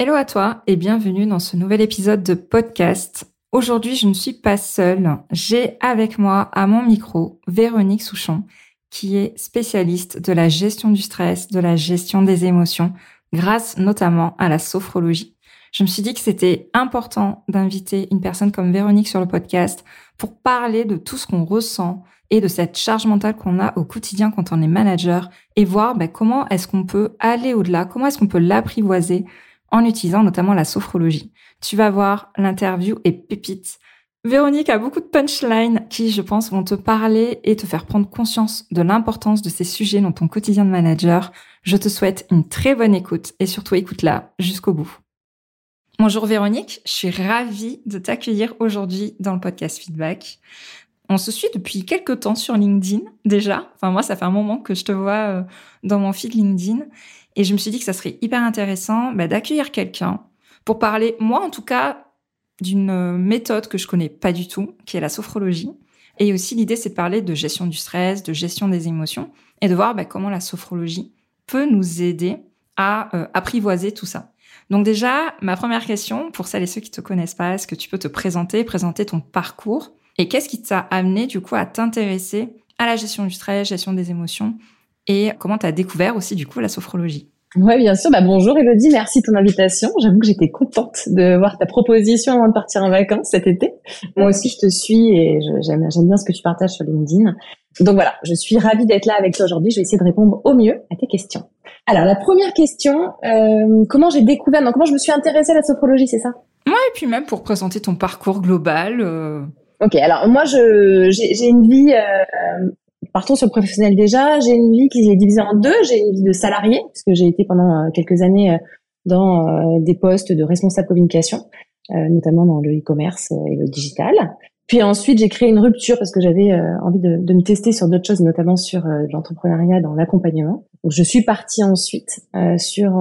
Hello à toi et bienvenue dans ce nouvel épisode de podcast. Aujourd'hui, je ne suis pas seule. J'ai avec moi à mon micro Véronique Souchon, qui est spécialiste de la gestion du stress, de la gestion des émotions, grâce notamment à la sophrologie. Je me suis dit que c'était important d'inviter une personne comme Véronique sur le podcast pour parler de tout ce qu'on ressent et de cette charge mentale qu'on a au quotidien quand on est manager et voir ben, comment est-ce qu'on peut aller au-delà, comment est-ce qu'on peut l'apprivoiser en utilisant notamment la sophrologie. Tu vas voir, l'interview est pépite. Véronique a beaucoup de punchlines qui, je pense, vont te parler et te faire prendre conscience de l'importance de ces sujets dans ton quotidien de manager. Je te souhaite une très bonne écoute et surtout écoute-la jusqu'au bout. Bonjour Véronique, je suis ravie de t'accueillir aujourd'hui dans le podcast Feedback. On se suit depuis quelques temps sur LinkedIn déjà. Enfin moi, ça fait un moment que je te vois euh, dans mon feed LinkedIn et je me suis dit que ça serait hyper intéressant bah, d'accueillir quelqu'un pour parler, moi en tout cas, d'une euh, méthode que je connais pas du tout, qui est la sophrologie. Et aussi l'idée, c'est de parler de gestion du stress, de gestion des émotions, et de voir bah, comment la sophrologie peut nous aider à euh, apprivoiser tout ça. Donc déjà, ma première question, pour celles et ceux qui te connaissent pas, est-ce que tu peux te présenter, présenter ton parcours, et qu'est-ce qui t'a amené du coup à t'intéresser à la gestion du stress, gestion des émotions, et comment tu as découvert aussi du coup la sophrologie. Oui, bien sûr. Bah, bonjour Elodie, merci de ton invitation. J'avoue que j'étais contente de voir ta proposition avant de partir en vacances cet été. Moi aussi, je te suis et j'aime bien ce que tu partages sur LinkedIn. Donc voilà, je suis ravie d'être là avec toi aujourd'hui. Je vais essayer de répondre au mieux à tes questions. Alors la première question, euh, comment j'ai découvert, non, comment je me suis intéressée à la sophrologie, c'est ça? Ouais, et puis même pour présenter ton parcours global. Euh... Ok, alors moi j'ai une vie euh, partons sur le professionnel déjà. J'ai une vie qui est divisée en deux. J'ai une vie de salarié, parce que j'ai été pendant euh, quelques années euh, dans euh, des postes de responsable communication, notamment dans le e-commerce et le digital. Puis ensuite, j'ai créé une rupture parce que j'avais envie de, de, me tester sur d'autres choses, notamment sur l'entrepreneuriat dans l'accompagnement. Donc, je suis partie ensuite sur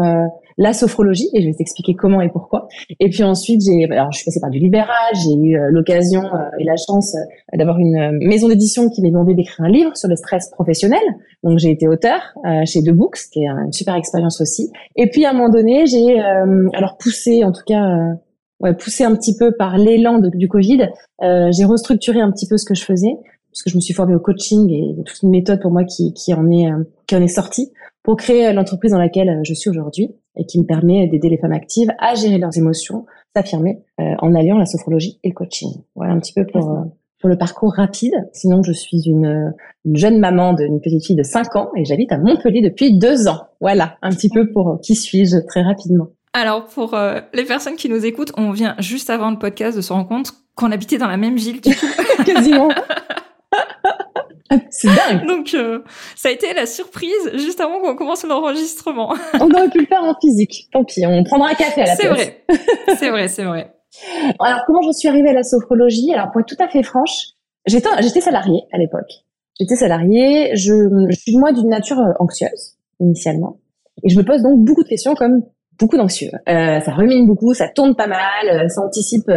la sophrologie et je vais t'expliquer comment et pourquoi. Et puis ensuite, j'ai, alors je suis passée par du libéral, j'ai eu euh, l'occasion euh, et la chance euh, d'avoir une maison d'édition qui m'a demandé d'écrire un livre sur le stress professionnel. Donc j'ai été auteur chez The Books, qui est une super expérience aussi. Et puis à un moment donné, j'ai alors poussé, en tout cas. Ouais, poussé un petit peu par l'élan du Covid, j'ai restructuré un petit peu ce que je faisais, puisque je me suis formée au coaching et toute une méthode pour moi qui, qui en est qui en est sortie pour créer l'entreprise dans laquelle je suis aujourd'hui et qui me permet d'aider les femmes actives à gérer leurs émotions, s'affirmer euh, en alliant la sophrologie et le coaching. Voilà un petit peu pour euh, pour le parcours rapide. Sinon, je suis une, une jeune maman d'une petite fille de 5 ans et j'habite à Montpellier depuis deux ans. Voilà, un petit peu pour qui suis-je très rapidement. Alors, pour euh, les personnes qui nous écoutent, on vient juste avant le podcast de se rendre compte qu'on habitait dans la même ville. Quasiment. C'est dingue. Donc, euh, ça a été la surprise juste avant qu'on commence l'enregistrement. on aurait pu le faire en physique. Tant pis, on prendra un café à la place. C'est vrai. C'est vrai, c'est vrai. Alors, comment j'en suis arrivée à la sophrologie? Alors, pour être tout à fait franche, j'étais, j'étais salariée à l'époque. J'étais salariée. Je, je suis moi d'une nature euh, anxieuse initialement, et je me pose donc beaucoup de questions comme beaucoup d'anxieux. Euh, ça rumine beaucoup, ça tourne pas mal, euh, ça anticipe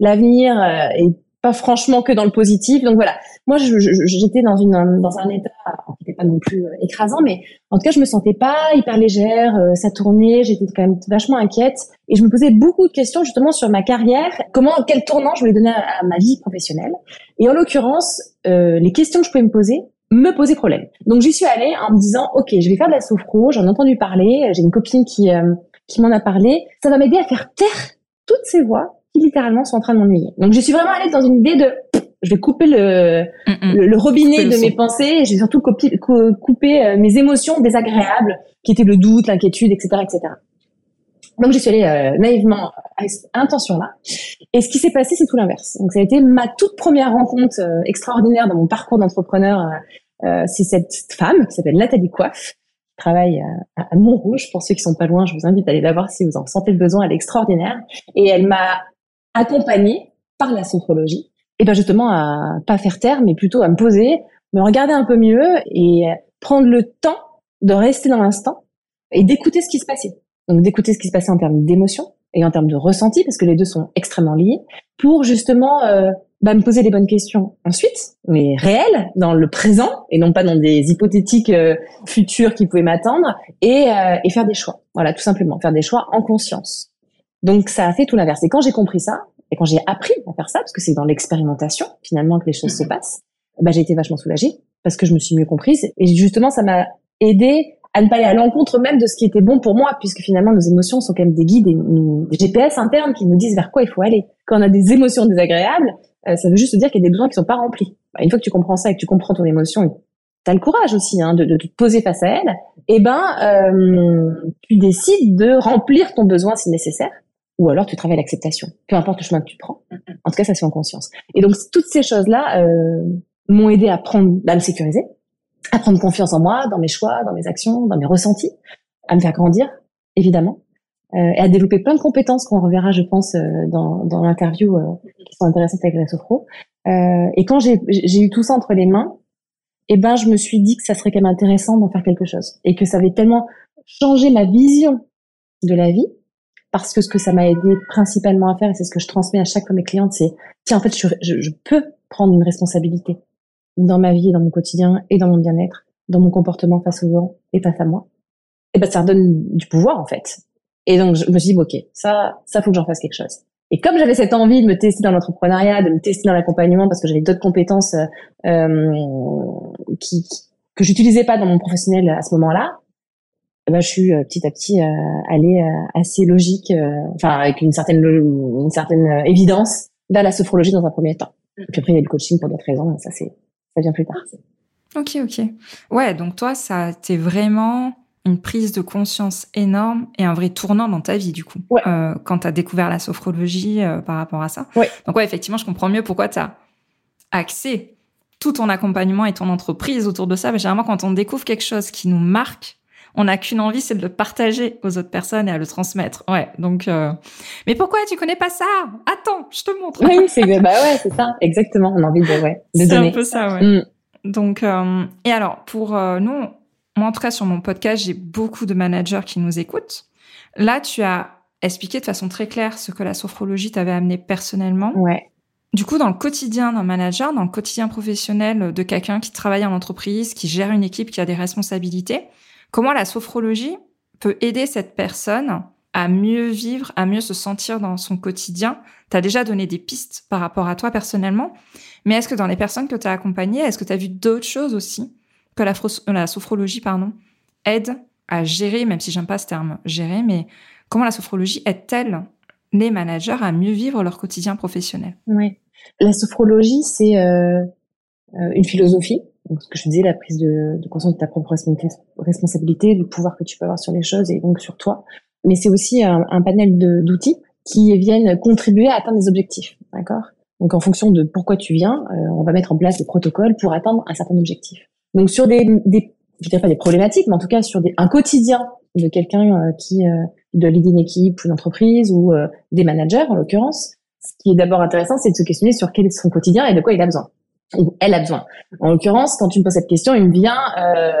l'avenir et pas franchement que dans le positif. Donc voilà, moi j'étais dans une dans un état qui n'était pas non plus euh, écrasant, mais en tout cas je me sentais pas hyper légère, euh, ça tournait, j'étais quand même vachement inquiète et je me posais beaucoup de questions justement sur ma carrière, comment quel tournant je voulais donner à, ma vie professionnelle. Et en l'occurrence, euh, les questions que je pouvais me poser me posaient problème. Donc j'y suis allée en me disant ok, je vais faire de la sophro, j'en ai entendu parler, j'ai une copine qui qui m'en a parlé, ça va m'aider à faire taire toutes ces voix littéralement sont en train de m'ennuyer. Donc je suis vraiment allée dans une idée de je vais couper le, le, robinet de mes pensées et j'ai surtout coupé, euh, mes émotions désagréables qui étaient le doute, l'inquiétude, etc., etc. Donc je suis allée euh, naïvement à cette intention-là. Et ce qui s'est passé, c'est tout l'inverse. Donc ça a été ma toute première rencontre euh, extraordinaire dans mon parcours d'entrepreneur. c'est cette femme qui s'appelle Nathalie Coiffe, qui travaille à, à Montrouge. Pour ceux qui sont pas loin, je vous invite à aller la voir si vous en sentez le besoin. Elle est extraordinaire. Et elle m'a accompagnée par la sophrologie, et ben justement à pas faire taire, mais plutôt à me poser, me regarder un peu mieux et prendre le temps de rester dans l'instant et d'écouter ce qui se passait. Donc d'écouter ce qui se passait en termes d'émotion et en termes de ressenti, parce que les deux sont extrêmement liés, pour justement euh, bah, me poser les bonnes questions ensuite, mais réelles, dans le présent, et non pas dans des hypothétiques euh, futurs qui pouvaient m'attendre, et, euh, et faire des choix. Voilà, tout simplement, faire des choix en conscience. Donc ça a fait tout l'inverse. Et quand j'ai compris ça, et quand j'ai appris à faire ça, parce que c'est dans l'expérimentation finalement que les choses se mhm. passent, bah, j'ai été vachement soulagée parce que je me suis mieux comprise. Et justement, ça m'a aidé à ne pas aller à l'encontre même de ce qui était bon pour moi, puisque finalement nos émotions sont quand même des guides et des GPS internes qui nous disent vers quoi il faut aller. Quand on a des émotions désagréables, ça veut juste dire qu'il y a des besoins qui sont pas remplis. Bah, une fois que tu comprends ça et que tu comprends ton émotion, tu as le courage aussi hein, de, de, te poser face à elle, et eh ben euh, tu décides de remplir ton besoin si nécessaire, ou alors tu travailles l'acceptation, peu importe le chemin que tu prends. En tout cas, ça se fait en conscience. Et donc toutes ces choses-là euh, m'ont aidé à prendre, à me sécuriser, à prendre confiance en moi, dans mes choix, dans mes actions, dans mes ressentis, à me faire grandir, évidemment, euh, et à développer plein de compétences qu'on reverra, je pense, euh, dans, dans l'interview euh, qui sont intéressantes avec la Sophro. Euh, et quand j'ai eu tout ça entre les mains, eh ben, je me suis dit que ça serait quand même intéressant d'en faire quelque chose et que ça avait tellement changé ma vision de la vie parce que ce que ça m'a aidé principalement à faire et c'est ce que je transmets à chaque fois mes clientes, c'est tiens en fait je, je, je peux prendre une responsabilité dans ma vie, dans mon quotidien et dans mon bien-être, dans mon comportement face aux gens et face à moi, et ben ça redonne du pouvoir en fait. Et donc je me suis dit ok, ça, ça faut que j'en fasse quelque chose. Et comme j'avais cette envie de me tester dans l'entrepreneuriat, de me tester dans l'accompagnement, parce que j'avais d'autres compétences euh, euh qui, que j'utilisais pas dans mon professionnel à ce moment-là, eh ben je suis euh, petit à petit euh, allée euh, assez logique, enfin avec une certaine une certaine évidence vers la sophrologie dans un premier temps. Et puis après il y a le coaching pour d'autres raisons, ça c'est ça vient plus tard. Ok, ok. Ouais, donc toi, ça t'es vraiment une prise de conscience énorme et un vrai tournant dans ta vie, du coup, euh, quand tu as découvert la sophrologie euh, par rapport à ça. Ouais. Donc, ouais, effectivement, je comprends mieux pourquoi tu as axé tout ton accompagnement et ton entreprise autour de ça. Mais généralement, quand on découvre quelque chose qui nous marque, on n'a qu'une envie, c'est de le partager aux autres personnes et à le transmettre. Ouais, donc. Euh... Mais pourquoi tu connais pas ça? Attends, je te montre. Oui, c'est bah ouais, c'est ça, exactement. On a envie de ouais, de donner. C'est un peu ça, ouais. Mm. Donc, euh... et alors pour euh, nous, moi en tout cas sur mon podcast, j'ai beaucoup de managers qui nous écoutent. Là, tu as expliqué de façon très claire ce que la sophrologie t'avait amené personnellement. Ouais. Du coup, dans le quotidien d'un manager, dans le quotidien professionnel de quelqu'un qui travaille en entreprise, qui gère une équipe, qui a des responsabilités, Comment la sophrologie peut aider cette personne à mieux vivre, à mieux se sentir dans son quotidien? Tu as déjà donné des pistes par rapport à toi personnellement, mais est-ce que dans les personnes que tu as accompagnées, est-ce que tu as vu d'autres choses aussi? Que la, la sophrologie pardon, aide à gérer, même si j'aime pas ce terme gérer, mais comment la sophrologie aide-t-elle les managers à mieux vivre leur quotidien professionnel? Oui, la sophrologie, c'est euh, euh une philosophie donc, ce que je disais, la prise de, conscience de ta propre responsabilité, du pouvoir que tu peux avoir sur les choses et donc sur toi. Mais c'est aussi un, un panel d'outils qui viennent contribuer à atteindre des objectifs, d'accord? Donc, en fonction de pourquoi tu viens, euh, on va mettre en place des protocoles pour atteindre un certain objectif. Donc, sur des, des je dirais pas des problématiques, mais en tout cas sur des, un quotidien de quelqu'un euh, qui euh, doit leader une équipe ou une entreprise ou euh, des managers en l'occurrence, ce qui est d'abord intéressant, c'est de se questionner sur quel est son quotidien et de quoi il a besoin ou elle a besoin. En l'occurrence, quand tu me poses cette question, il me vient euh,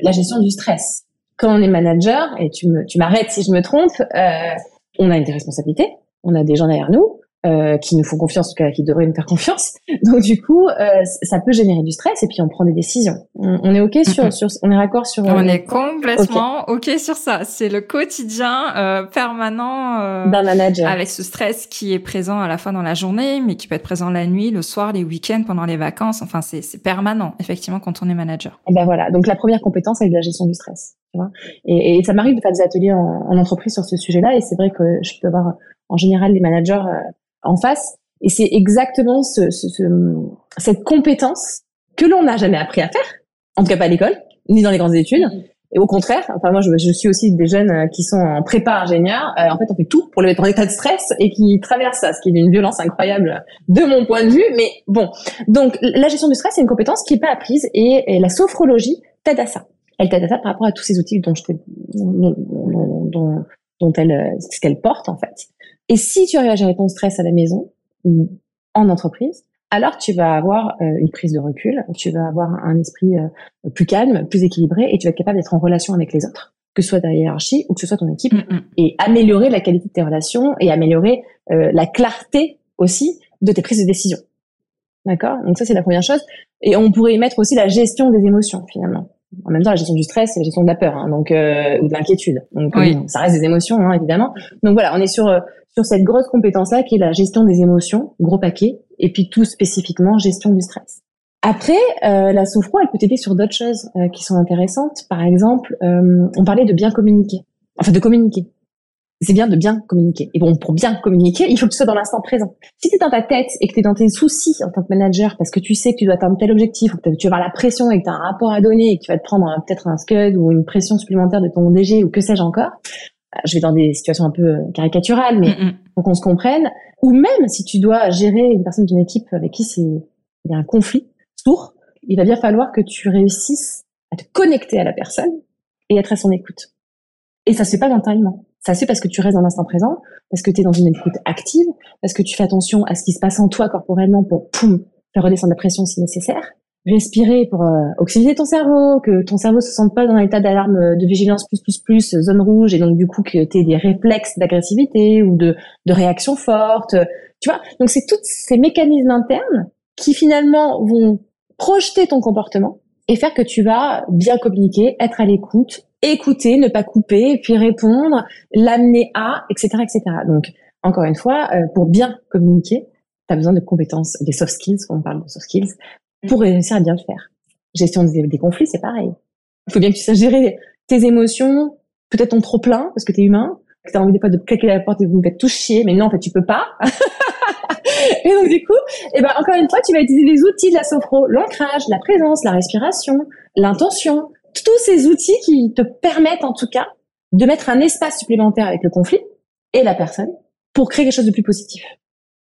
la gestion du stress. Quand on est manager, et tu me, tu m'arrêtes si je me trompe, euh, on a des responsabilités, on a des gens derrière nous, euh, qui nous font confiance, en tout cas qui devraient nous faire confiance. Donc du coup, euh, ça peut générer du stress et puis on prend des décisions. On, est ok sur, sur, on est raccord sur. on est complètement ok sur ça. C'est le quotidien euh, permanent euh, d'un manager avec ce stress qui est présent à la fois dans la journée, mais qui peut être présent la nuit, le soir, les week-ends, pendant les vacances. Enfin, c'est c'est permanent effectivement quand on est manager. Et ben voilà. Donc la première compétence, c'est la gestion du stress. Tu vois et, et ça m'arrive de faire des ateliers en, en entreprise sur ce sujet-là, et c'est vrai que je peux avoir en général les managers en face. Et c'est exactement ce, ce, cette compétence que l'on n'a jamais appris à faire, en tout cas pas à l'école, ni dans les grandes études. Mm-hmm. Et au contraire, enfin moi je, je, suis aussi des jeunes euh, qui sont en prépa ingénieur. Euh, en fait, on fait tout pour les mettre en état de stress et qui traversent ça, ce qui est d'une violence incroyable de mon point de vue. Mais bon, donc la gestion du stress c'est une compétence qui est pas apprise et, la sophrologie t'aide à ça. Elle t'aide à ça par rapport à tous ces outils dont je dont, dont, dont elle, ce qu'elle porte en fait. Et si tu arrives à gérer ton stress à la maison ou en entreprise, alors tu vas avoir euh, une prise de recul, tu vas avoir un esprit euh, plus calme, plus équilibré, et tu vas être capable d'être en relation avec les autres, que ce soit ta hiérarchie ou que ce soit ton équipe, mm, mm. et améliorer la qualité de tes relations et améliorer euh, la clarté aussi de tes prises de décision. D'accord? Donc ça c'est la première chose. Et on pourrait y mettre aussi la gestion des émotions finalement. En même temps, la gestion du stress, c'est la gestion de la peur, hein, donc ou de l'inquiétude. Donc ça reste des émotions, hein, évidemment. Donc voilà, on est sur sur cette grosse compétence-là qui est la gestion des émotions, gros paquet, et puis tout spécifiquement gestion du stress. Après, euh, la sophro, elle peut t'aider sur d'autres choses euh, qui sont intéressantes. Par exemple, euh, on parlait de bien communiquer, enfin de communiquer. C'est bien de bien communiquer. Et bon, pour bien communiquer, il faut que tu sois dans l'instant présent. Si tu es dans ta tête et que tu es dans tes soucis en tant que manager parce que tu sais que tu dois atteindre tel objectif ou que tu vas avoir la pression et que tu as un rapport à donner et que tu vas te prendre peut-être un scud ou une pression supplémentaire de ton DG ou que sais-je encore, je vais dans des situations un peu euh, caricaturales, mais mm, mm. pour qu'on se comprenne, ou même si tu dois gérer une personne d'une équipe avec qui c'est il y a un conflit sourd, il va bien falloir que tu réussisses à te connecter à la personne et être à son écoute. Et ça se fait pas mentalement. Ça se fait parce que tu restes dans l'instant présent, parce que tu es dans une écoute active, parce que tu fais attention à ce qui se passe en toi corporellement pour poum, faire redescendre la pression si nécessaire, respirer pour euh, oxygéner ton cerveau, que ton cerveau se sente pas dans un état d'alarme de vigilance plus plus plus zone rouge et donc du coup que tu aies des réflexes d'agressivité ou de de réaction forte, tu vois. Donc c'est tous ces mécanismes internes qui finalement vont projeter ton comportement et faire que tu vas bien communiquer, être à l'écoute, écouter, ne pas couper, puis répondre, l'amener à, etc., etc. Donc encore une fois, euh, pour bien communiquer, tu as besoin de compétences, des soft skills, on parle de soft skills, pour réussir à bien le faire. Gestion des, conflits, c'est pareil. Il faut bien que tu saches gérer tes émotions, peut-être ton trop plein parce que tu es humain, que tu as envie des fois de claquer la porte et vous faites tout chier, mais non, en fait, tu peux pas. et donc du coup, eh ben encore une fois, tu vas utiliser les outils de la sophro, l'ancrage, la présence, la respiration, l'intention, tous ces outils qui te permettent en tout cas de mettre un espace supplémentaire avec le conflit et la personne pour créer quelque chose de plus positif.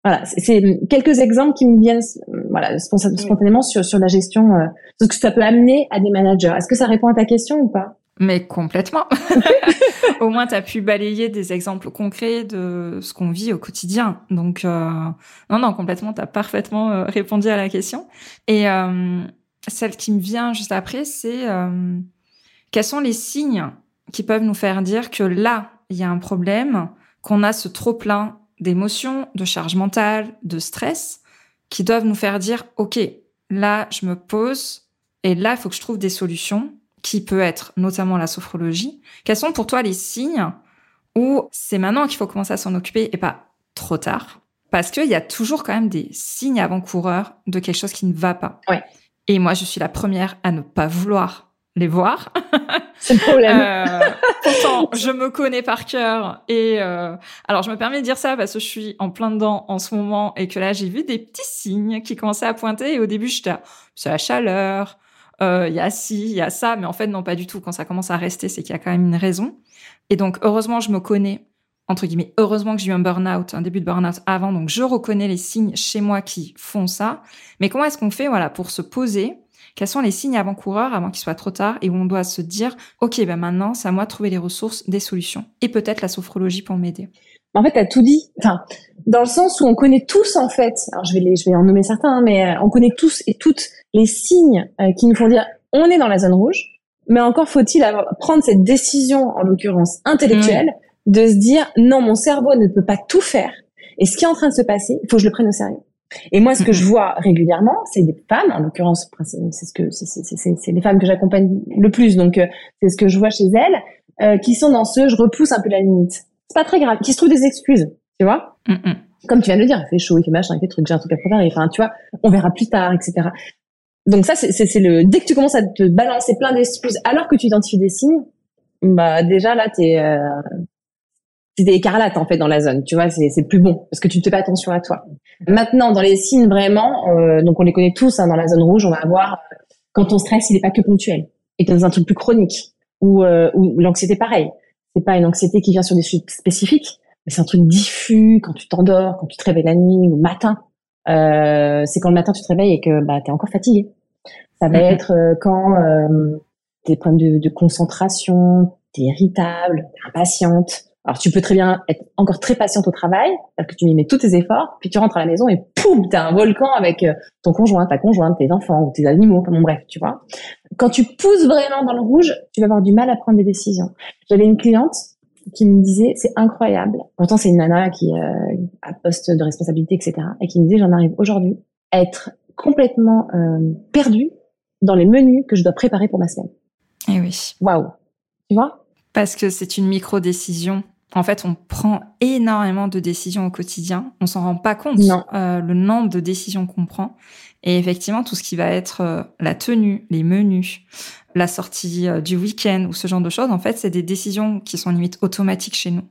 Voilà, c'est quelques exemples qui me viennent voilà spontanément sur sur la gestion, euh, ce que ça peut amener à des managers. Est-ce que ça répond à ta question ou pas? Mais complètement. au moins, tu as pu balayer des exemples concrets de ce qu'on vit au quotidien. Donc, euh, non, non, complètement, tu as parfaitement euh, répondu à la question. Et euh, celle qui me vient juste après, c'est quels sont les signes qui peuvent nous faire dire que là, il y a un problème, qu'on a ce trop plein d'émotions, de charge mentale, de stress, qui doivent nous faire dire, OK, là, je me pose et là, il faut que je trouve des solutions qui peut être notamment la sophrologie. Quels sont pour toi les signes où c'est maintenant qu'il faut commencer à s'en occuper et pas trop tard? Parce qu'il y a toujours quand même des signes avant-coureurs de quelque chose qui ne va pas. Ouais. Et moi, je suis la première à ne pas vouloir les voir. C'est le problème. Euh, pourtant, je me connais par cœur et euh, alors je me permets de dire ça parce que je suis en plein dedans en ce moment et que là j'ai vu des petits signes qui commençaient à pointer et au début j'étais c'est la chaleur, euh, il y a ci, il y a ça, mais en fait non pas du tout. Quand ça commence à rester, c'est qu'il y a quand même une raison. Et donc heureusement je me connais entre guillemets. Heureusement que j'ai eu un burn-out, un début de burn-out avant, donc je reconnais les signes chez moi qui font ça. Mais comment est-ce qu'on fait voilà pour se poser quels sont les signes avant-coureurs avant qu'il soit trop tard et où on doit se dire, OK, ben maintenant, c'est à moi de trouver les ressources, des solutions et peut-être la sophrologie pour m'aider. En fait, tu as tout dit. Enfin, dans le sens où on connaît tous, en fait, alors je vais, les, je vais en nommer certains, hein, mais euh, on connaît tous et toutes les signes euh, qui nous font dire, on est dans la zone rouge, mais encore faut-il prendre cette décision, en l'occurrence intellectuelle, de se dire, non, mon cerveau ne peut pas tout faire. Et ce qui est en train de se passer, il faut que je le prenne au sérieux. Et moi, ce que je vois régulièrement, c'est des femmes, en l'occurrence, c'est ce que c'est les femmes que j'accompagne le plus, donc euh, c'est ce que je vois chez elles, euh, qui sont dans ce je repousse un peu la limite. C'est pas très grave, qui se trouvent des excuses, tu vois? Comme tu viens de le dire, il fait chaud, il fait machin, il fait truc, j'ai un truc à préparer. Enfin, tu vois, on verra plus tard, etc. Donc ça, c'est le dès que tu commences à te balancer plein d'excuses, alors que tu identifies des signes, bah déjà là, t'es euh, c'est des écarlates en fait dans la zone, tu vois, c'est plus bon parce que tu ne fais pas attention à toi. Maintenant, dans les signes vraiment, euh, donc on les connaît tous hein, dans la zone rouge, on va avoir quand ton stress il n'est pas que ponctuel et dans un truc plus chronique ou euh, l'anxiété pareil, c'est pas une anxiété qui vient sur des trucs spécifiques, mais c'est un truc diffus quand tu t'endors, quand tu te réveilles la nuit ou le matin. Euh, c'est quand le matin tu te réveilles et que bah t'es encore fatigué. Ça va mm-hmm. être euh, quand euh, des problèmes de, de concentration, t'es irritable, t'es impatiente Alors tu peux très bien être encore très patiente au travail, parce que tu y mets tous tes efforts, puis tu rentres à la maison et poum, t'as un volcan avec euh, ton conjoint, ta conjointe, tes enfants ou tes animaux, bon bref, tu vois. Quand tu pousses vraiment dans le rouge, tu vas avoir du mal à prendre des décisions. J'avais une cliente qui me disait c'est incroyable. Pourtant c'est une nana qui euh, a poste de responsabilité etc. Et qui me disait j'en arrive aujourd'hui à être complètement euh, perdue dans les menus que je dois préparer pour ma semaine. Eh oui. Waouh. Tu vois? Parce que c'est une micro décision. En fait, on prend énormément de décisions au quotidien. On s'en rend pas compte euh, le nombre de décisions qu'on prend. Et effectivement, tout ce qui va être euh, la tenue, les menus, la sortie euh, du week-end ou ce genre de choses, en fait, c'est des décisions qui sont limite automatiques chez nous.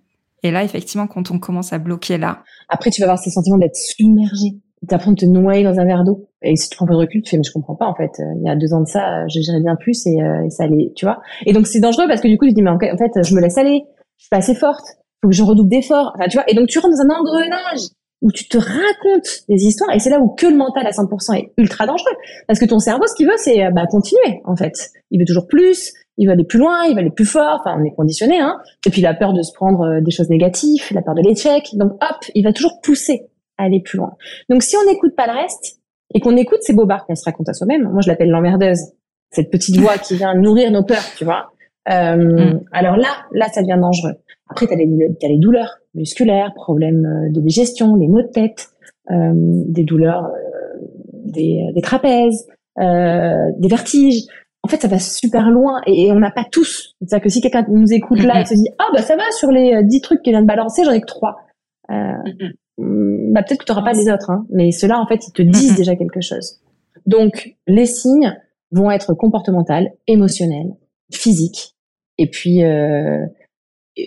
Et là, effectivement, quand on commence à bloquer là. Après, tu vas avoir ce sentiment d'être submergé. T'apprends de te noyer dans un verre d'eau. Et si tu prends un peu de recul, tu fais, mais je comprends pas, en fait. Euh, il y a deux ans de ça, je gérais bien plus et, et ça allait, tu vois. Et donc, c'est dangereux parce que du coup, tu te dis, mais en fait, je me laisse aller. Je suis pas assez forte. Faut que je redouble d'efforts. Enfin, tu vois. Et donc, tu rentres dans un engrenage où tu te racontes des histoires et c'est là où que le mental à 100% est ultra dangereux. Parce que ton cerveau ce qu'il veut c'est euh, bah continuer en fait. Il veut toujours plus il veut aller plus loin il veut aller plus fort. Enfin on est conditionné hein. Et puis il a peur de se prendre euh, des choses négatives la peur de l'échec. Donc hop il va toujours pousser à aller plus loin. Donc si on n'écoute pas le reste et qu'on écoute ces bobards qu'on se raconte à soi-même moi je l'appelle l'emmerdeuse. Cette petite voix qui vient nourrir nos peurs tu vois euh, mm. alors là là ça devient dangereux après, tu as, les douleurs musculaires, problèmes euh, de digestion, les maux de tête, euh, des douleurs euh, des, des, trapèzes, euh, des vertiges. En fait, ça va super loin et, on n'a pas tous. C'est-à-dire que si quelqu'un nous écoute là et se dit « Ah, bah ça va, sur les 10 trucs qu'il vient de balancer, j'en ai que 3 mm, bah peut-être que tu n'auras pas les autres, hein, mais ceux-là, en fait, ils te disent déjà quelque chose. Donc, les signes vont être comportementaux, émotionnels, physiques, et puis euh,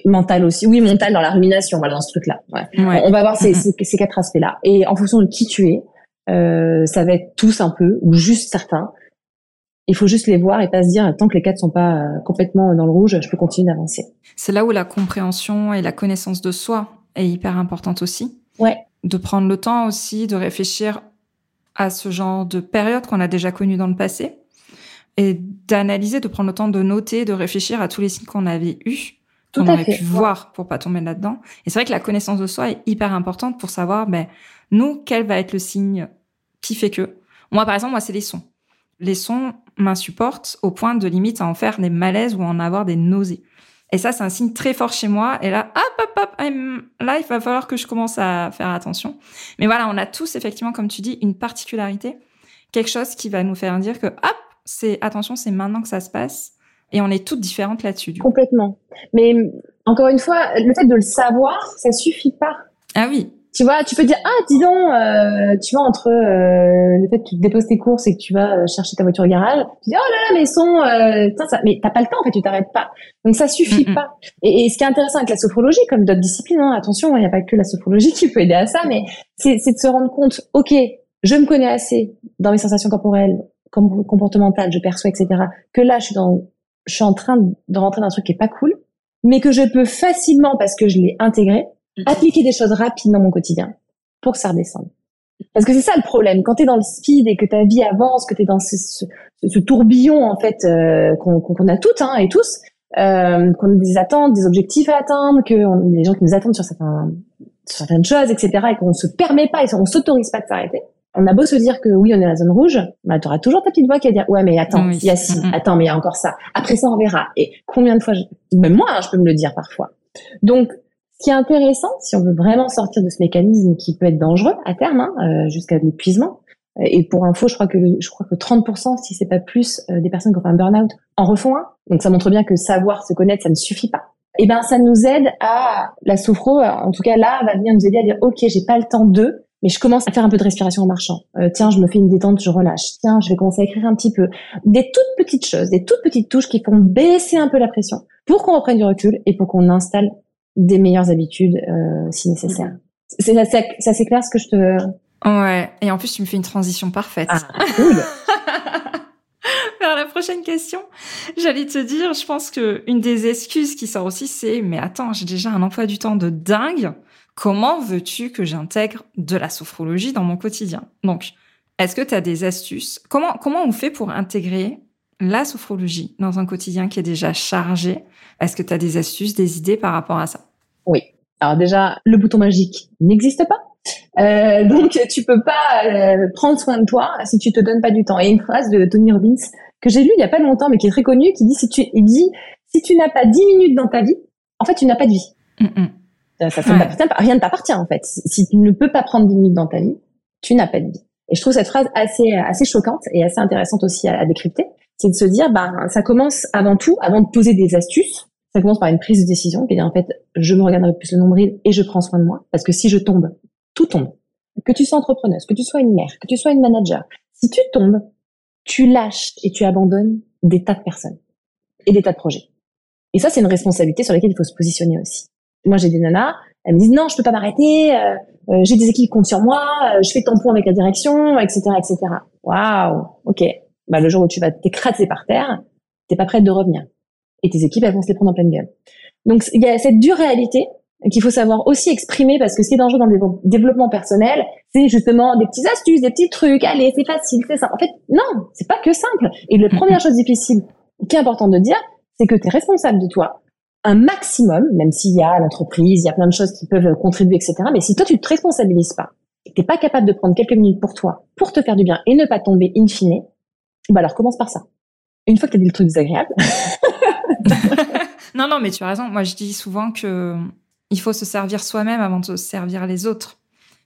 mental aussi. Oui, mental dans la rumination, voilà, dans ce truc-là. Ouais. On va voir ces, ces, ces quatre aspects-là. Et en fonction de qui tu es, euh, ça va être tous un peu, ou juste certains. Il faut juste les voir et pas se dire, tant que les quatre sont pas euh, complètement dans le rouge, je peux continuer d'avancer. C'est là où la compréhension et la connaissance de soi est hyper importante aussi. Ouais. De prendre le temps aussi de réfléchir à ce genre de période qu'on a déjà connu dans le passé et d'analyser, de prendre le temps de noter, de réfléchir à tous les signes qu'on avait eus qu'on aurait pu voir pour pas tomber là-dedans. Et c'est vrai que la connaissance de soi est hyper importante pour savoir, ben, nous, quel va être le signe qui fait que. Moi, par exemple, moi, c'est les sons. Les sons m'insupportent au point de limite à en faire des malaises ou en avoir des nausées. Et ça, c'est un signe très fort chez moi. Et là, hop, hop, hop, là, il va falloir que je commence à faire attention. Mais voilà, on a tous, effectivement, comme tu dis, une particularité. Quelque chose qui va nous faire dire que, hop, c'est, attention, c'est maintenant que ça se passe. Et on est toutes différentes là-dessus. Complètement. Mais encore une fois, le fait de le savoir, ça suffit pas. Ah oui. Tu vois, tu peux dire ah dis donc, euh, tu vois entre euh, le fait que tu déposes tes courses et que tu vas chercher ta voiture au garage, tu dis oh là là mais son, euh, ça, mais t'as pas le temps en fait, tu t'arrêtes pas. Donc ça suffit pas. Et, et, ce qui est intéressant avec la sophrologie, comme d'autres disciplines, hein, attention, il n'y a pas que la sophrologie qui peut aider à ça, mais c'est de se rendre compte, ok, je me connais assez dans mes sensations corporelles, comportementales, je perçois, etc. Que là, je suis dans je suis en train de rentrer dans un truc qui est pas cool, mais que je peux facilement, parce que je l'ai intégré, mhm. appliquer des choses rapides dans mon quotidien pour que ça redescende. Parce que c'est ça le problème. Quand tu es dans le speed et que ta vie avance, que tu es dans ce, ce, ce, tourbillon en fait euh, qu'on a toutes hein, et tous, euh, qu'on a des attentes, des objectifs à atteindre, que on a des gens qui nous attendent sur, certains, sur certaines choses, etc. et qu'on se permet pas et on s'autorise pas de s'arrêter on a beau se dire que oui, on est dans la zone rouge, bah, tu auras toujours ta petite voix qui va dire ouais mais attends, il y a ci, attends mais il y a encore ça. Après ça on verra. Et combien de fois, même moi, hein, je peux me le dire parfois. Donc ce qui est intéressant, si on veut vraiment sortir de ce mécanisme qui peut être dangereux à terme, hein, euh, jusqu'à l'épuisement. Euh, et pour info, je crois que je crois que 30%, si c'est pas plus, euh, des personnes qui ont fait un burn-out en refont un. Donc ça montre bien que savoir se connaître, ça ne suffit pas. Et eh ben ça nous aide à la sophro, en tout cas là, va venir nous aider à dire ok, j'ai pas le temps de, mais je commence à faire un peu de respiration en marchant. Euh, tiens, je me fais une détente, je relâche. Tiens, je vais commencer à écrire un petit peu. Des toutes petites choses, des toutes petites touches qui font baisser un peu la pression pour qu'on reprenne du recul et pour qu'on installe des meilleures habitudes euh, si nécessaire. C'est ça, c'est clair ce que je te. Ouais. Et en plus, tu me fais une transition parfaite. Ah, cool. Vers la prochaine question, j'allais te dire, je pense que une des excuses qui sort aussi, c'est mais attends, j'ai déjà un emploi du temps de dingue comment veux-tu que j'intègre de la sophrologie dans mon quotidien? Donc, est-ce que tu as des astuces? Comment, comment on fait pour intégrer la sophrologie dans un quotidien qui est déjà chargé? Est-ce que tu as des astuces, des idées par rapport à ça? Oui. Alors déjà, le bouton magique n'existe pas. Euh, donc tu peux pas euh, prendre soin de toi si tu te donnes pas du temps. Et une phrase de Tony Robbins que j'ai lue il y a pas longtemps, mais qui est très connue, qui dit si tu, il dit si tu n'as pas 10 minutes dans ta vie, en fait tu n'as pas de vie. Ça, ça, rien ne t'appartient en fait. Si tu ne peux pas prendre 10 minutes dans ta vie, tu n'as pas de vie. Et je trouve cette phrase assez assez choquante et assez intéressante aussi à, à décrypter. C'est de se dire, ben ça commence avant tout, avant de poser des astuces, ça commence par une prise de décision qui est en fait, je me regarde plus le nombril et je prends soin de moi. Parce que si je tombe, tout tombe. Que tu sois entrepreneuse, que tu sois une mère, que tu sois une manager, si tu tombes, tu lâches et tu abandonnes des tas de personnes et des tas de projets. Et ça, c'est une responsabilité sur laquelle il faut se positionner aussi. Moi, j'ai des nanas, elles me disent non, je peux pas m'arrêter, euh, euh, j'ai des équipes qui comptent sur moi, euh, je fais tampon avec la direction, etc., etc. Waouh, ok. Bah, le jour où tu vas t'écraser par terre, t'es pas prête de revenir. Et tes équipes, elles vont se les prendre en pleine gueule. Donc, il y a cette dure réalité qu'il faut savoir aussi exprimer parce que ce qui est dangereux dans le développement personnel, c'est justement des petites astuces, des petits trucs. Allez, c'est facile, c'est ça. En fait, non, c'est pas que simple. Et la première chose difficile, qui est importante de dire, c'est que tu es responsable de toi un maximum, même s'il y a l'entreprise, il y a plein de choses qui peuvent contribuer, etc. Mais si toi, tu te responsabilises pas, et que t'es pas capable de prendre quelques minutes pour toi, pour te faire du bien et ne pas tomber in fine, bah alors commence par ça. Une fois que tu as dit le truc désagréable. non, non, mais tu as raison. Moi, je dis souvent que il faut se servir soi-même avant de servir les autres.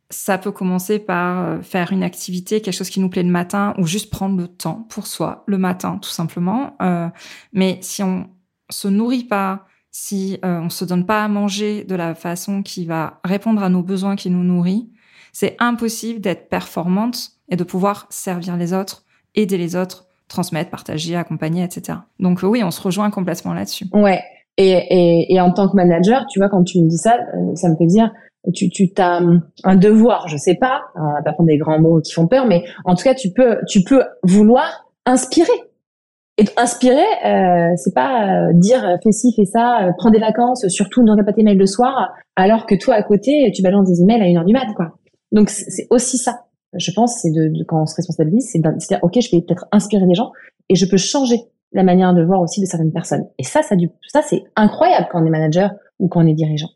Ça peut commencer par euh, faire une activité, quelque chose qui nous plaît le matin, ou juste prendre le temps pour soi le matin, tout simplement. Euh, mais si on se nourrit pas, si euh, on se donne pas à manger de la façon qui va répondre à nos besoins, qui nous nourrit, c'est impossible d'être performante et de pouvoir servir les autres, aider les autres, transmettre, partager, accompagner, etc. Donc oui, on se rejoint complètement là-dessus. Ouais. Et, et, et, en tant que manager, tu vois, quand tu me dis ça, euh, ça me fait dire, tu, tu as un devoir, je sais pas, on va pas prendre des grands mots qui font peur, mais en tout cas, tu peux, tu peux vouloir inspirer. Et inspirer, euh, c'est pas euh, dire fais ci, fais ça, euh, prends des vacances, surtout ne regarde pas tes mails le soir, alors que toi à côté, tu balances des emails à une heure du mat, quoi. Donc c'est aussi ça. Je pense, c'est de, de, quand on se responsabilise, c'est de dire ok, je vais peut-être inspirer des gens et je peux changer la manière de voir aussi de certaines personnes. Et ça, ça, du, ça c'est incroyable quand on est manager ou quand on est dirigeant.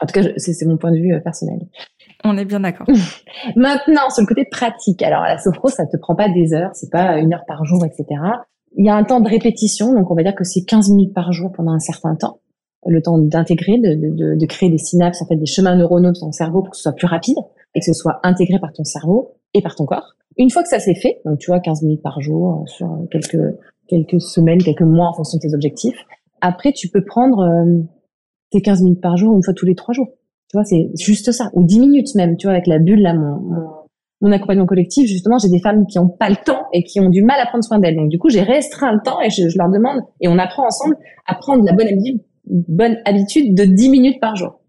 En tout cas, c'est mon point de vue euh, personnel. On est bien d'accord. Maintenant, sur le côté pratique, alors la sophro, ça te prend pas des heures, c'est pas une heure par jour, etc. Il y a un temps de répétition, donc on va dire que c'est 15 minutes par jour pendant un certain temps, le temps d'intégrer, de, de, de, créer des synapses, en fait, des chemins neuronaux dans ton cerveau pour que ce soit plus rapide et que ce soit intégré par ton cerveau et par ton corps. Une fois que ça s'est fait, donc tu vois 15 minutes par jour euh, sur quelques quelques semaines, quelques mois en fonction de tes objectifs. Après, tu peux prendre euh, tes 15 minutes par jour une fois tous les trois jours. Tu vois, c'est juste ça. Ou 10 minutes même, tu vois, avec la bulle, là, mon, mon, accompagnement collectif, justement, j'ai des femmes qui ont pas le temps et qui ont du mal à prendre soin d'elles. Donc, du coup, j'ai restreint le temps et je, je, leur demande, et on apprend ensemble à prendre la bonne habitude, bonne habitude de 10 minutes par jour.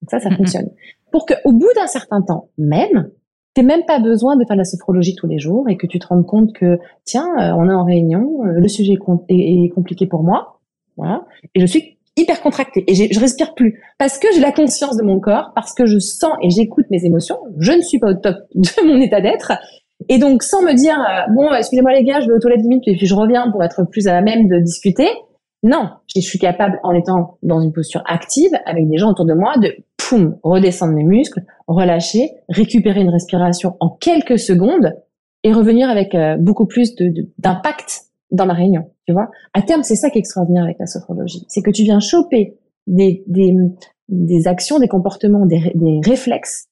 Donc ça, ça fonctionne. Pour qu'au bout d'un certain temps, même, t'es même pas besoin de faire de la sophrologie tous les jours et que tu te rendes compte que tiens, euh, on est en réunion, euh, le sujet est, compliqué pour moi, voilà, et je suis hyper contractée et je respire plus parce que j'ai la conscience de mon corps, parce que je sens et j'écoute mes émotions. Je ne suis pas au top de mon état d'être. Et donc, sans me dire, euh, bon, excusez-moi les gars, je vais aux toilettes 10 minutes et puis je reviens pour être plus à même de discuter. Non, je suis capable, en étant dans une posture active, avec des gens autour de moi, de poum, redescendre mes muscles, relâcher, récupérer une respiration en quelques secondes et revenir avec euh, beaucoup plus d'impact dans ma réunion. Tu vois, à terme, c'est ça qui est extraordinaire avec la sophrologie, c'est que tu viens choper des, des, des actions, des comportements, des, des réflexes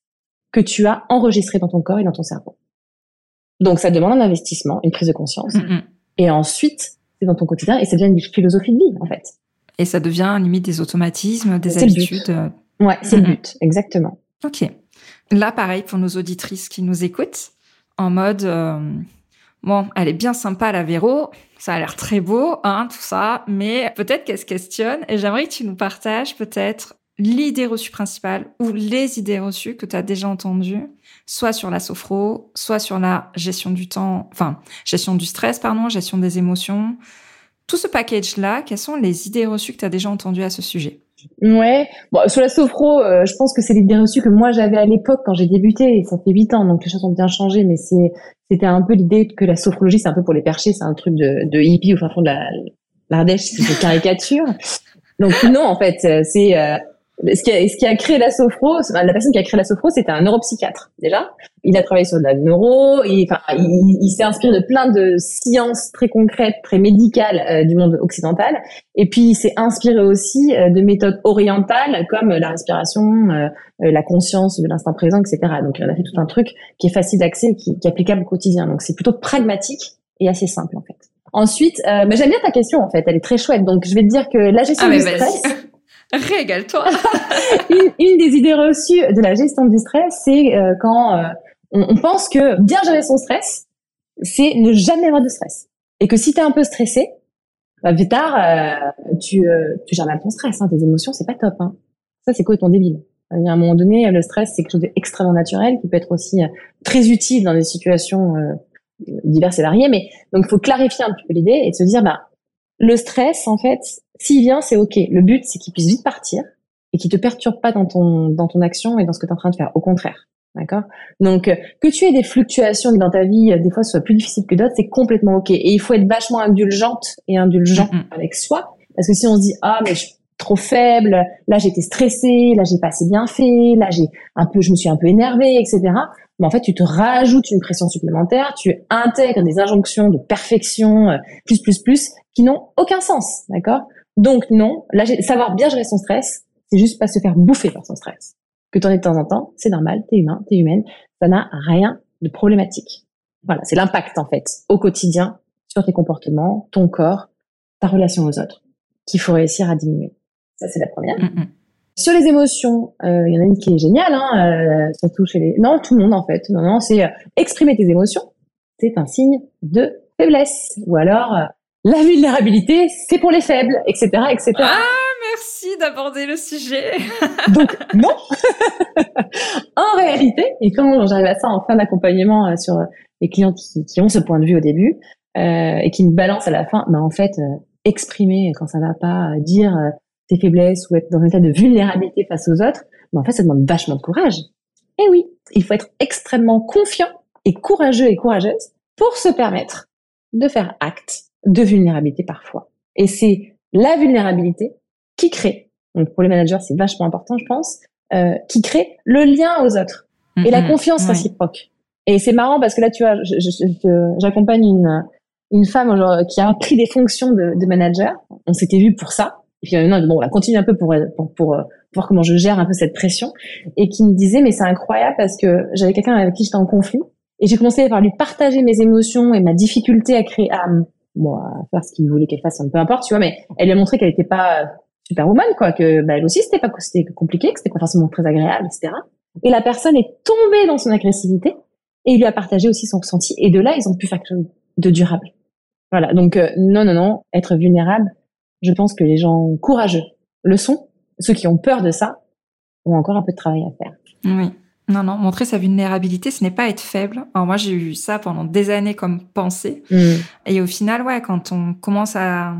que tu as enregistrés dans ton corps et dans ton cerveau. Donc, ça demande un investissement, une prise de conscience. Et ensuite, c'est dans ton quotidien et ça devient une philosophie de vie, en fait. Et ça devient limite des automatismes, des habitudes. Euh, Ouais, c'est le but, exactement. Ok. Là, pareil pour nos auditrices qui nous écoutent, en mode euh, bon, elle est bien sympa la Véro, ça a l'air très beau, hein, tout ça, mais peut-être qu'elle se questionne et j'aimerais que tu nous partages peut-être l'idée reçue principale ou les idées reçues que tu as déjà entendues, soit sur la sophro, soit sur la gestion du temps, enfin, gestion du stress, pardon, gestion des émotions. Tout ce package-là, quelles sont les idées reçues que tu as déjà entendues à ce sujet? Ouais, bon, sur la sophro, euh, je pense que c'est l'idée reçue que moi j'avais à l'époque quand j'ai débuté, et ça fait huit ans, donc les choses ont bien changé, mais c'est c'était un peu l'idée que la sophrologie c'est un peu pour les perchés, c'est un truc de, de hippie au fin fond de la l'Ardèche, c'est une caricature. Donc non, en fait, c'est euh, ce qui, a, ce qui a créé la sophro, la personne qui a créé la sophro, c'était un neuropsychiatre déjà. Il a travaillé sur la neuro, il, enfin, il, il s'est inspiré de plein de sciences très concrètes, très médicales euh, du monde occidental. Et puis il s'est inspiré aussi euh, de méthodes orientales comme la respiration, euh, la conscience de l'instant présent, etc. Donc il en a fait tout un truc qui est facile d'accès, qui, qui est applicable au quotidien. Donc c'est plutôt pragmatique et assez simple en fait. Ensuite, euh, mais j'aime bien ta question en fait, elle est très chouette. Donc je vais te dire que la gestion ah, du stress. Régale-toi. une, une, des idées reçues de la gestion du stress, c'est euh, quand euh, on, on, pense que bien gérer son stress, c'est ne jamais avoir de stress. Et que si tu es un peu stressé, bah, plus tard, euh, tu, tu gères mal ton stress. Hein, tes émotions, c'est pas top. Hein. Ça, c'est quoi ton débile? Il y a un moment donné, le stress, c'est quelque chose d'extrêmement naturel qui peut être aussi très utile dans des situations diverses et variées. Mais donc, il faut clarifier un petit peu l'idée et se dire, bah, le stress, en fait, s'il vient, c'est ok. Le but, c'est qu'il puisse vite partir et qu'il te perturbe pas dans ton dans ton action et dans ce que tu es en train de faire. Au contraire, d'accord? Donc, euh, que tu aies des fluctuations dans ta vie, euh, des fois, ce soit plus difficile que d'autres, c'est complètement ok. Et il faut être vachement indulgente et indulgent avec soi, parce que si on se dit ah mais je suis trop faible, là j'étais stressée, là j'ai pas assez bien fait, là j'ai un peu, je me suis un peu énervée, etc mais en fait, tu te rajoutes une pression supplémentaire, tu intègres des injonctions de perfection, euh, plus, plus, plus, qui n'ont aucun sens, d'accord? Donc non, là, savoir bien gérer son stress, c'est juste pas se faire bouffer par son stress. Que tu en aies de temps en temps, c'est normal, t'es humain, t'es humaine, ça n'a rien de problématique. Voilà, c'est l'impact en fait au quotidien sur tes comportements, ton corps, ta relation aux autres, qu'il faut réussir à diminuer. Ça, c'est la première. Mm, mm. Sur les émotions, euh, il y en a une qui est géniale, hein, euh, surtout chez les... Non, tout le monde en fait. Non, non, c'est euh, exprimer tes émotions, c'est un signe de faiblesse. Ou alors, la vulnérabilité, c'est pour les faibles, etc., etc. Ah, merci d'aborder le sujet. Donc, non. en réalité, et quand j'arrive à ça en fin d'accompagnement sur les clients qui, qui, ont ce point de vue au début et qui me balancent à la fin, bah en fait, exprimer quand ça va pas, dire tes faiblesses ou être dans un état de vulnérabilité face aux autres, mais en fait, ça demande vachement de courage. Et oui, il faut être extrêmement confiant et courageux et courageuse pour se permettre de faire acte de vulnérabilité parfois. Et c'est la vulnérabilité qui crée, donc pour les managers c'est vachement important je pense, euh, qui crée le lien aux autres et la mm-hmm. confiance réciproque. Et c'est marrant parce que là tu vois, j'accompagne une, une femme qui a pris des fonctions de, de manager. On s'était vu pour ça. Et puis non, bon, on va continuer un peu pour, pour, pour, euh, voir comment je gère un peu cette pression. Et qui me disait, mais c'est incroyable parce que j'avais quelqu'un avec qui j'étais en conflit. Et j'ai commencé par lui partager mes émotions et ma difficulté à créer, à, bon, à faire ce qu'il voulait qu'elle fasse, peu importe, tu vois, mais elle lui a montré qu'elle n'était pas superwoman, quoi, que bah, elle aussi c'était pas c'était compliqué, que c'était pas forcément très agréable, etc. Et la personne est tombée dans son agressivité et il lui a partagé aussi son ressenti. Et de là, ils ont pu faire quelque chose de durable. Voilà. Donc euh, non, non, non, être vulnérable, je pense que les gens courageux le sont. Ceux qui ont peur de ça ont encore un peu de travail à faire. Oui. Non, non, montrer sa vulnérabilité, ce n'est pas être faible. Alors moi, j'ai eu ça pendant des années comme pensée. Mm. Et au final, ouais, quand on commence à,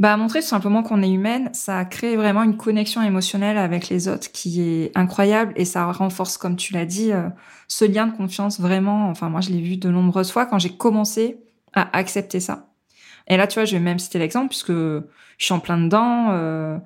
bah, montrer tout simplement qu'on est humaine, ça crée vraiment une connexion émotionnelle avec les autres qui est incroyable et ça renforce, comme tu l'as dit, euh, ce lien de confiance vraiment. Enfin, moi, je l'ai vu de nombreuses fois quand j'ai commencé à accepter ça. Et là, tu vois, je vais même citer l'exemple puisque je suis en plein dedans. Euh,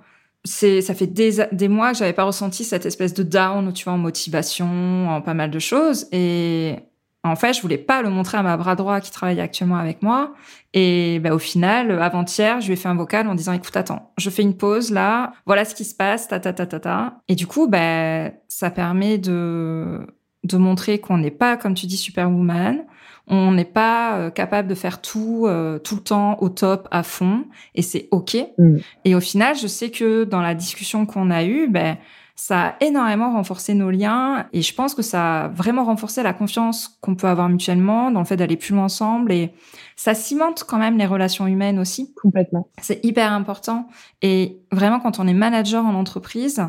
c'est, ça fait des, des mois que j'avais pas ressenti cette espèce de down, tu vois, en motivation, en pas mal de choses. Et en fait, je voulais pas le montrer à ma bras droit qui travaille actuellement avec moi. Et bah, au final, avant-hier, je lui ai fait un vocal en disant, écoute, attends, je fais une pause là, voilà ce qui se passe, ta ta ta ta ta. Et du coup, bah, ça permet de de montrer qu'on n'est pas, comme tu dis, superwoman, on n'est pas euh, capable de faire tout euh, tout le temps au top, à fond, et c'est ok. Mm. Et au final, je sais que dans la discussion qu'on a eue, ben ça a énormément renforcé nos liens et je pense que ça a vraiment renforcé la confiance qu'on peut avoir mutuellement dans le fait d'aller plus loin ensemble et ça cimente quand même les relations humaines aussi. Complètement. C'est hyper important et vraiment quand on est manager en entreprise,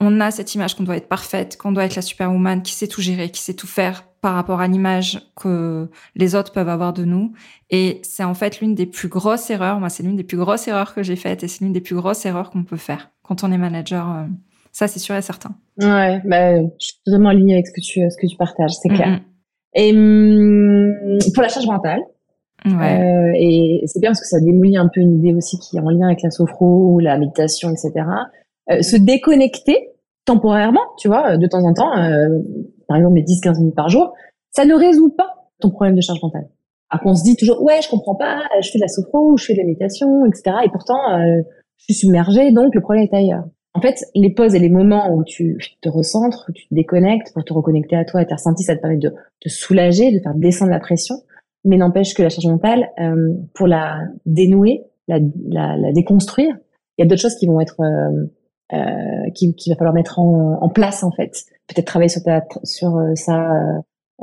on a cette image qu'on doit être parfaite, qu'on doit être la superwoman qui sait tout gérer, qui sait tout faire par rapport à l'image que les autres peuvent avoir de nous. Et c'est en fait l'une des plus grosses erreurs. Moi, c'est l'une des plus grosses erreurs que j'ai faites et c'est l'une des plus grosses erreurs qu'on peut faire quand on est manager. Euh, ça, c'est sûr et certain. Ouais, bah, je suis totalement alignée avec ce que tu, ce que tu partages, c'est clair. Et hum, pour la charge mentale, ouais. euh, et c'est bien parce que ça démolit un peu une idée aussi qui est en lien avec la sophro, la méditation, etc se déconnecter temporairement, tu vois, de temps en temps, par exemple mes 10-15 minutes par jour, ça ne résout pas ton problème de charge mentale. Alors qu'on se dit toujours, ouais, je comprends pas, je fais de la sophro, je fais de la méditation, etc. Et pourtant, je suis submergée, donc le problème est ailleurs. En fait, les pauses et les moments où tu te recentres, où tu te déconnectes pour te reconnecter à toi et tes ressentis, ça te permet de te soulager, de faire descendre la pression. Mais n'empêche que la charge mentale, euh, pour la dénouer, la, la, la, déconstruire, il y a d'autres choses qui vont être, euh, euh, qui, qui va falloir mettre en, en place en fait. Peut-être travailler sur, ta, sur euh, sa,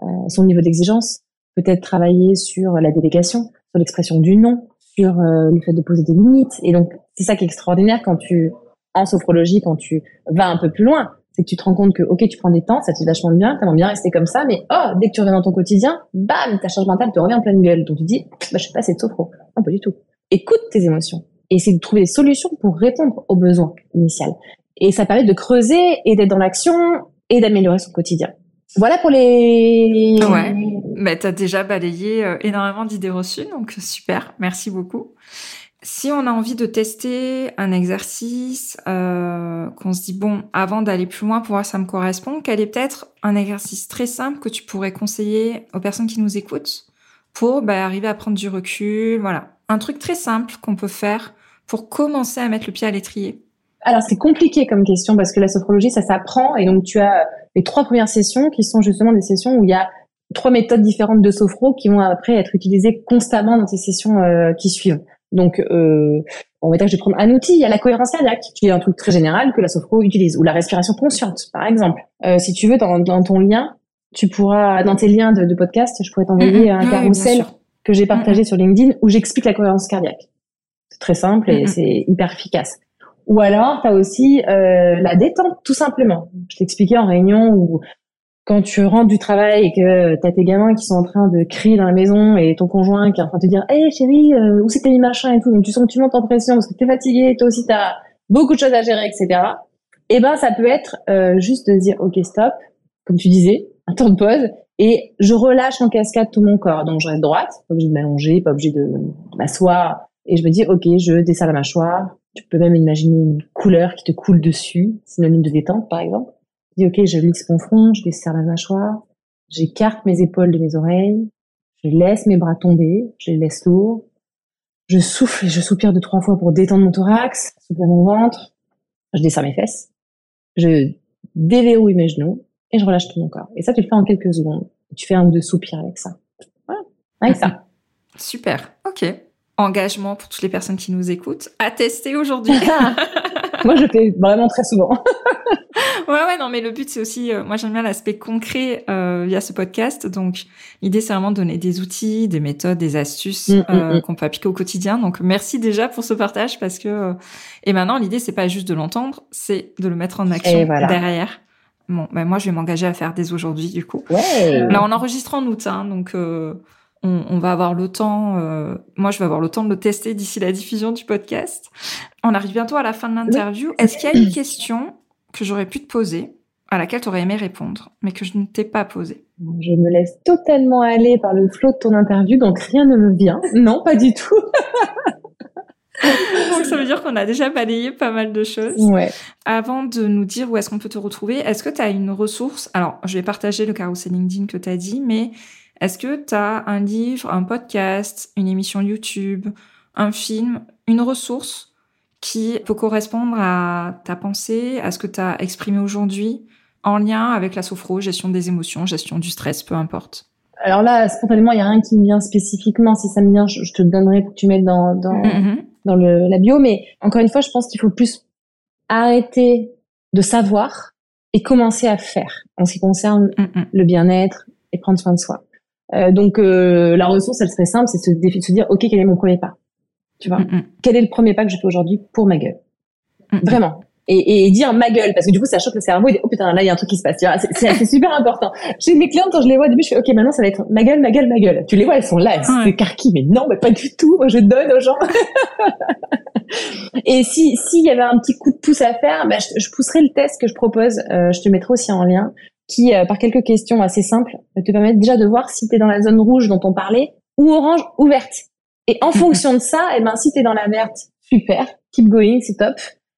euh, son niveau d'exigence, peut-être travailler sur la délégation, sur l'expression du non, sur le fait de poser des limites. Et donc, c'est ça qui est extraordinaire quand tu en sophrologie, quand tu vas un peu plus loin, c'est que tu te rends compte que, ok, tu prends des temps, ça te fait vachement bien, t'aimerais bien rester comme ça, mais oh, dès que tu reviens dans ton quotidien, bam, ta charge mentale te revient en pleine gueule. Donc tu dis, bah, je suis pas assez de sophro. Non, pas du tout. Écoute tes émotions et essaie de trouver des solutions pour répondre aux besoins initiaux. Et ça permet de creuser et d'être dans l'action et d'améliorer son quotidien. Voilà pour les... Ouais, mais t'as déjà balayé euh, énormément d'idées reçues, donc super, merci beaucoup si on a envie de tester un exercice, euh, qu'on se dit bon, avant d'aller plus loin pour voir si ça me correspond, quel est peut-être un exercice très simple que tu pourrais conseiller aux personnes qui nous écoutent pour bah, arriver à prendre du recul, voilà, un truc très simple qu'on peut faire pour commencer à mettre le pied à l'étrier. Alors c'est compliqué comme question parce que la sophrologie ça s'apprend et donc tu as les trois premières sessions qui sont justement des sessions où il y a trois méthodes différentes de sophro qui vont après être utilisées constamment dans ces sessions euh, qui suivent. Donc, euh, on va dire que je vais prendre un outil. Il y a la cohérence cardiaque, qui est un truc très général que la sophro utilise, ou la respiration consciente, par exemple. Euh, si tu veux, dans, dans, ton lien, tu pourras, dans tes liens de, de podcast, je pourrais t'envoyer mm-hmm. un carrousel que j'ai partagé mm-hmm. sur LinkedIn où j'explique la cohérence cardiaque. Très simple et mm-hmm. c'est hyper efficace. Ou alors, tu as aussi euh, la détente, tout simplement. Je t'expliquais en réunion où quand tu rentres du travail et que t'as tes gamins qui sont en train de crier dans la maison et ton conjoint qui est en train de te dire hey, chérie euh, où c'est tes machin et tout? Donc tu sens que tu montes en pression parce que t'es fatigué toi aussi t'as beaucoup de choses à gérer etc et eh ben ça peut être euh, juste de dire ok stop comme tu disais un temps de pause et je relâche en cascade tout mon corps donc je reste droite pas obligé de m'allonger pas obligé de, m'asseoir et je me dis ok je desserre la mâchoire tu peux même imaginer une couleur qui te coule dessus synonyme de détente par exemple dis ok, je lisse mon front, je desserre la mâchoire, j'écarte mes épaules de mes oreilles, je laisse mes bras tomber, je les laisse lourds, je souffle et je soupire deux trois fois pour détendre mon thorax, souffler mon ventre, je desserre mes fesses, je déverrouille mes genoux et je relâche tout mon corps. Et ça, tu le fais en quelques secondes. Tu fais un ou deux soupirs avec ça. Voilà, avec ça. Super. Ok. Engagement pour toutes les personnes qui nous écoutent. À tester aujourd'hui. Moi, je fais vraiment très souvent. ouais, ouais, non, mais le but, c'est aussi, euh, moi, j'aime bien l'aspect concret euh, via ce podcast. Donc, l'idée, c'est vraiment de donner des outils, des méthodes, des astuces mm, mm, euh, mm. qu'on peut appliquer au quotidien. Donc, merci déjà pour ce partage parce que, et maintenant, l'idée, c'est pas juste de l'entendre, c'est de le mettre en action derrière. Bon, ben moi, je vais m'engager à faire dès aujourd'hui, du coup. Ouais. Là, on enregistre en août, hein, donc on, on, va avoir le temps. Euh, moi, je vais avoir le temps de le tester d'ici la diffusion du podcast. On arrive bientôt à la fin de l'interview. Est-ce qu'il y a une question que j'aurais pu te poser, à laquelle tu aurais aimé répondre, mais que je ne t'ai pas posée? Je me laisse totalement aller par le flot de ton interview, donc rien ne me vient. Non, pas du tout. donc ça veut dire qu'on a déjà balayé pas mal de choses. Ouais. Avant de nous dire où est-ce qu'on peut te retrouver, est-ce que tu as une ressource? Alors, je vais partager le carousel LinkedIn que tu as dit, mais est-ce que tu as un livre, un podcast, une émission YouTube, un film, une ressource qui peut correspondre à ta pensée, à ce que tu as exprimé aujourd'hui, en lien avec la sophro, gestion des émotions, gestion du stress, peu importe? Alors là, spontanément, il y a rien qui me vient spécifiquement. Si ça me vient, je, te donnerai pour que tu mettes dans dans, mm-hmm. dans le, la bio. Mais encore une fois, je pense qu'il faut plus arrêter de savoir et commencer à faire en ce qui concerne le bien-être et prendre soin de soi. Euh, donc euh, la ressource, elle serait simple, c'est se, de se dire ok, quel est mon premier pas? Tu vois? Mm, mm. Quel est le premier pas que je fais aujourd'hui pour ma gueule? Mm, Vraiment. Et, et, dire ma gueule, parce que du coup, ça choque le cerveau. Et dit, oh putain, là, il y a un truc qui se passe. C'est super important. Chez mes clientes, quand je les vois au début, je fais, ok, maintenant, ça va être ma gueule, ma gueule, ma gueule. Tu les vois, elles sont là, elles sont carquilles. Mais non, mais pas du tout. Moi, je donne aux gens. et si s'il y avait un petit coup de pouce à faire, bah, je, je pousserai le test que je propose. Euh, je te mettrai aussi en lien, qui, euh, par quelques questions assez simples, te permettent déjà de voir si tu es dans la zone rouge dont on parlait, ou orange ou verte. Et en fonction de ça, eh ben, si t'es dans la verte, super, keep going, c'est top.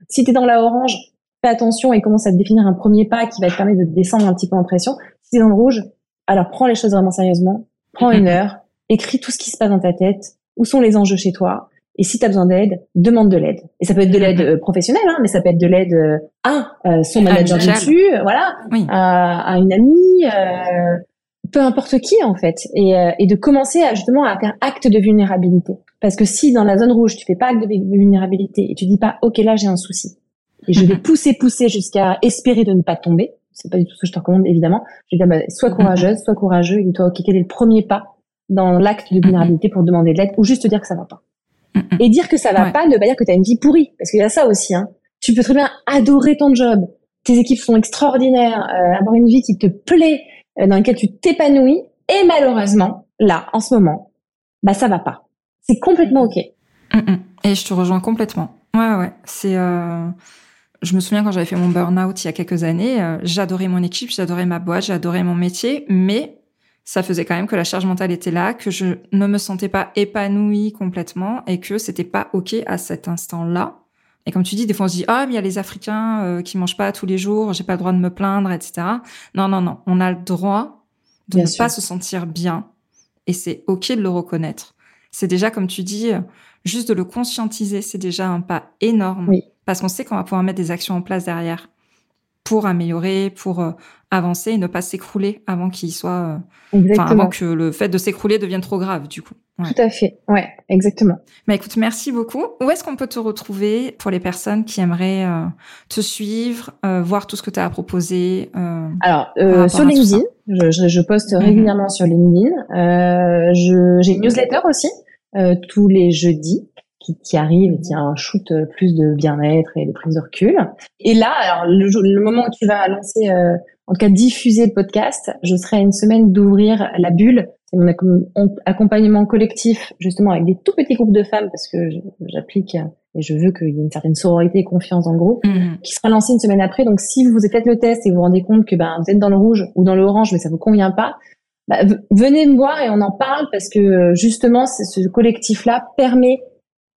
Si t'es dans la orange, fais attention et commence à te définir un premier pas qui va te permettre de descendre un petit peu en pression. Si c'est dans le rouge, alors prends les choses vraiment sérieusement, prends une heure, écris tout ce qui se passe dans ta tête, où sont les enjeux chez toi, et si tu as besoin d'aide, demande de l'aide. Et ça peut être de l'aide euh, professionnelle, hein, mais ça peut être de l'aide euh, à euh, son manager dessus, voilà, à, une amie, peu importe qui en fait, et, et de commencer à, justement à faire acte de vulnérabilité. Parce que si dans la zone rouge tu fais pas acte de vulnérabilité et tu dis pas ok là j'ai un souci et je vais pousser pousser jusqu'à espérer de ne pas tomber, c'est pas du tout ce que je te recommande évidemment. Je vais dire bah, sois courageuse, sois courageux et dis-toi ok quel est le premier pas dans l'acte de vulnérabilité pour demander de l'aide ou juste te dire que ça va pas. Et dire que ça va pas ne veut pas dire que tu as une vie pourrie. Parce qu'il y a ça aussi. Hein. Tu peux très bien adorer ton job. Tes équipes sont extraordinaires. Euh, avoir une vie qui te plaît, euh, dans laquelle tu t'épanouis. Et malheureusement, là, en ce moment, bah ça va pas. C'est complètement OK. Et je te rejoins complètement. Ouais, ouais. C'est... Euh... Je me souviens quand j'avais fait mon burn-out il y a quelques années, euh, j'adorais mon équipe, j'adorais ma boîte, j'adorais mon métier, mais ça faisait quand même que la charge mentale était là, que je ne me sentais pas épanouie complètement et que c'était pas ok à cet instant-là. Et comme tu dis, des fois on se dit ah mais il y a les Africains euh, qui mangent pas tous les jours, j'ai pas le droit de me plaindre, etc. Non non non, on a le droit de ne pas se sentir bien et c'est ok de le reconnaître. C'est déjà comme tu dis, juste de le conscientiser, c'est déjà un pas énorme parce qu'on sait qu'on va pouvoir mettre des actions en place derrière pour améliorer, pour euh, avancer et ne pas s'écrouler avant qu'il soit, euh, avant que le fait de s'écrouler devienne trop grave, du coup. Tout à fait, ouais, exactement. Mais écoute, merci beaucoup. Où est-ce qu'on peut te retrouver pour les personnes qui aimeraient euh, te suivre, voir tout ce que tu as à proposer Alors, sur LinkedIn, je, je, poste mhm. régulièrement sur LinkedIn. j'ai une newsletter aussi tous les jeudis qui, qui arrive et qui a un shoot euh, plus de bien-être et de prise de recul. Et là, alors le, le moment où tu vas lancer, euh, en tout cas diffuser le podcast, je serai à une semaine d'ouvrir la bulle. C'est mon accompagnement collectif, justement avec des tout petits groupes de femmes, parce que j'applique et je veux qu'il y ait une certaine sororité et confiance dans le groupe, mmh. qui sera lancé une semaine après. Donc si vous faites le test et vous vous rendez compte que ben, vous êtes dans le rouge ou dans le orange, mais ça vous convient pas, bah, venez me voir et on en parle parce que justement, ce collectif-là permet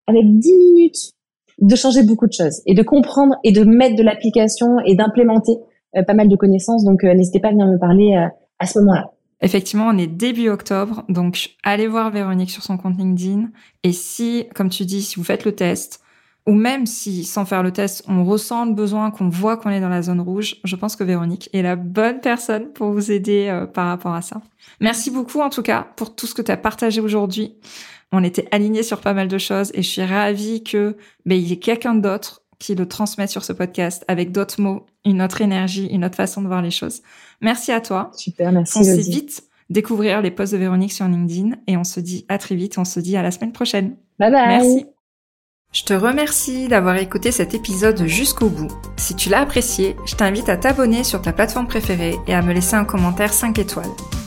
avec 10 minutes de changer beaucoup de choses et de comprendre et de mettre de l'application et d'implémenter euh, pas mal de connaissances. Donc, euh, n'hésitez pas à venir me parler euh, à ce moment-là. Effectivement, on est début octobre, donc allez voir Véronique sur son compte LinkedIn. Et si, comme tu dis, si vous faites le test, ou même si, sans faire le test, on ressent le besoin, qu'on voit qu'on est dans la zone rouge, je pense que Véronique est la bonne personne pour vous aider par rapport à ça. Merci beaucoup, en tout cas, pour tout ce que tu as partagé aujourd'hui. On était alignés sur pas mal de choses et je suis ravie que ben, il y ait quelqu'un d'autre qui le transmette sur ce podcast avec d'autres mots, une autre énergie, une autre façon de voir les choses. Merci à toi. Super, merci. On sait vite découvrir les posts de Véronique sur LinkedIn et on se dit à très vite. On se dit à la semaine prochaine. Bye bye. Merci. Je te remercie d'avoir écouté cet épisode jusqu'au bout. Si tu l'as apprécié, je t'invite à t'abonner sur ta plateforme préférée et à me laisser un commentaire 5 étoiles.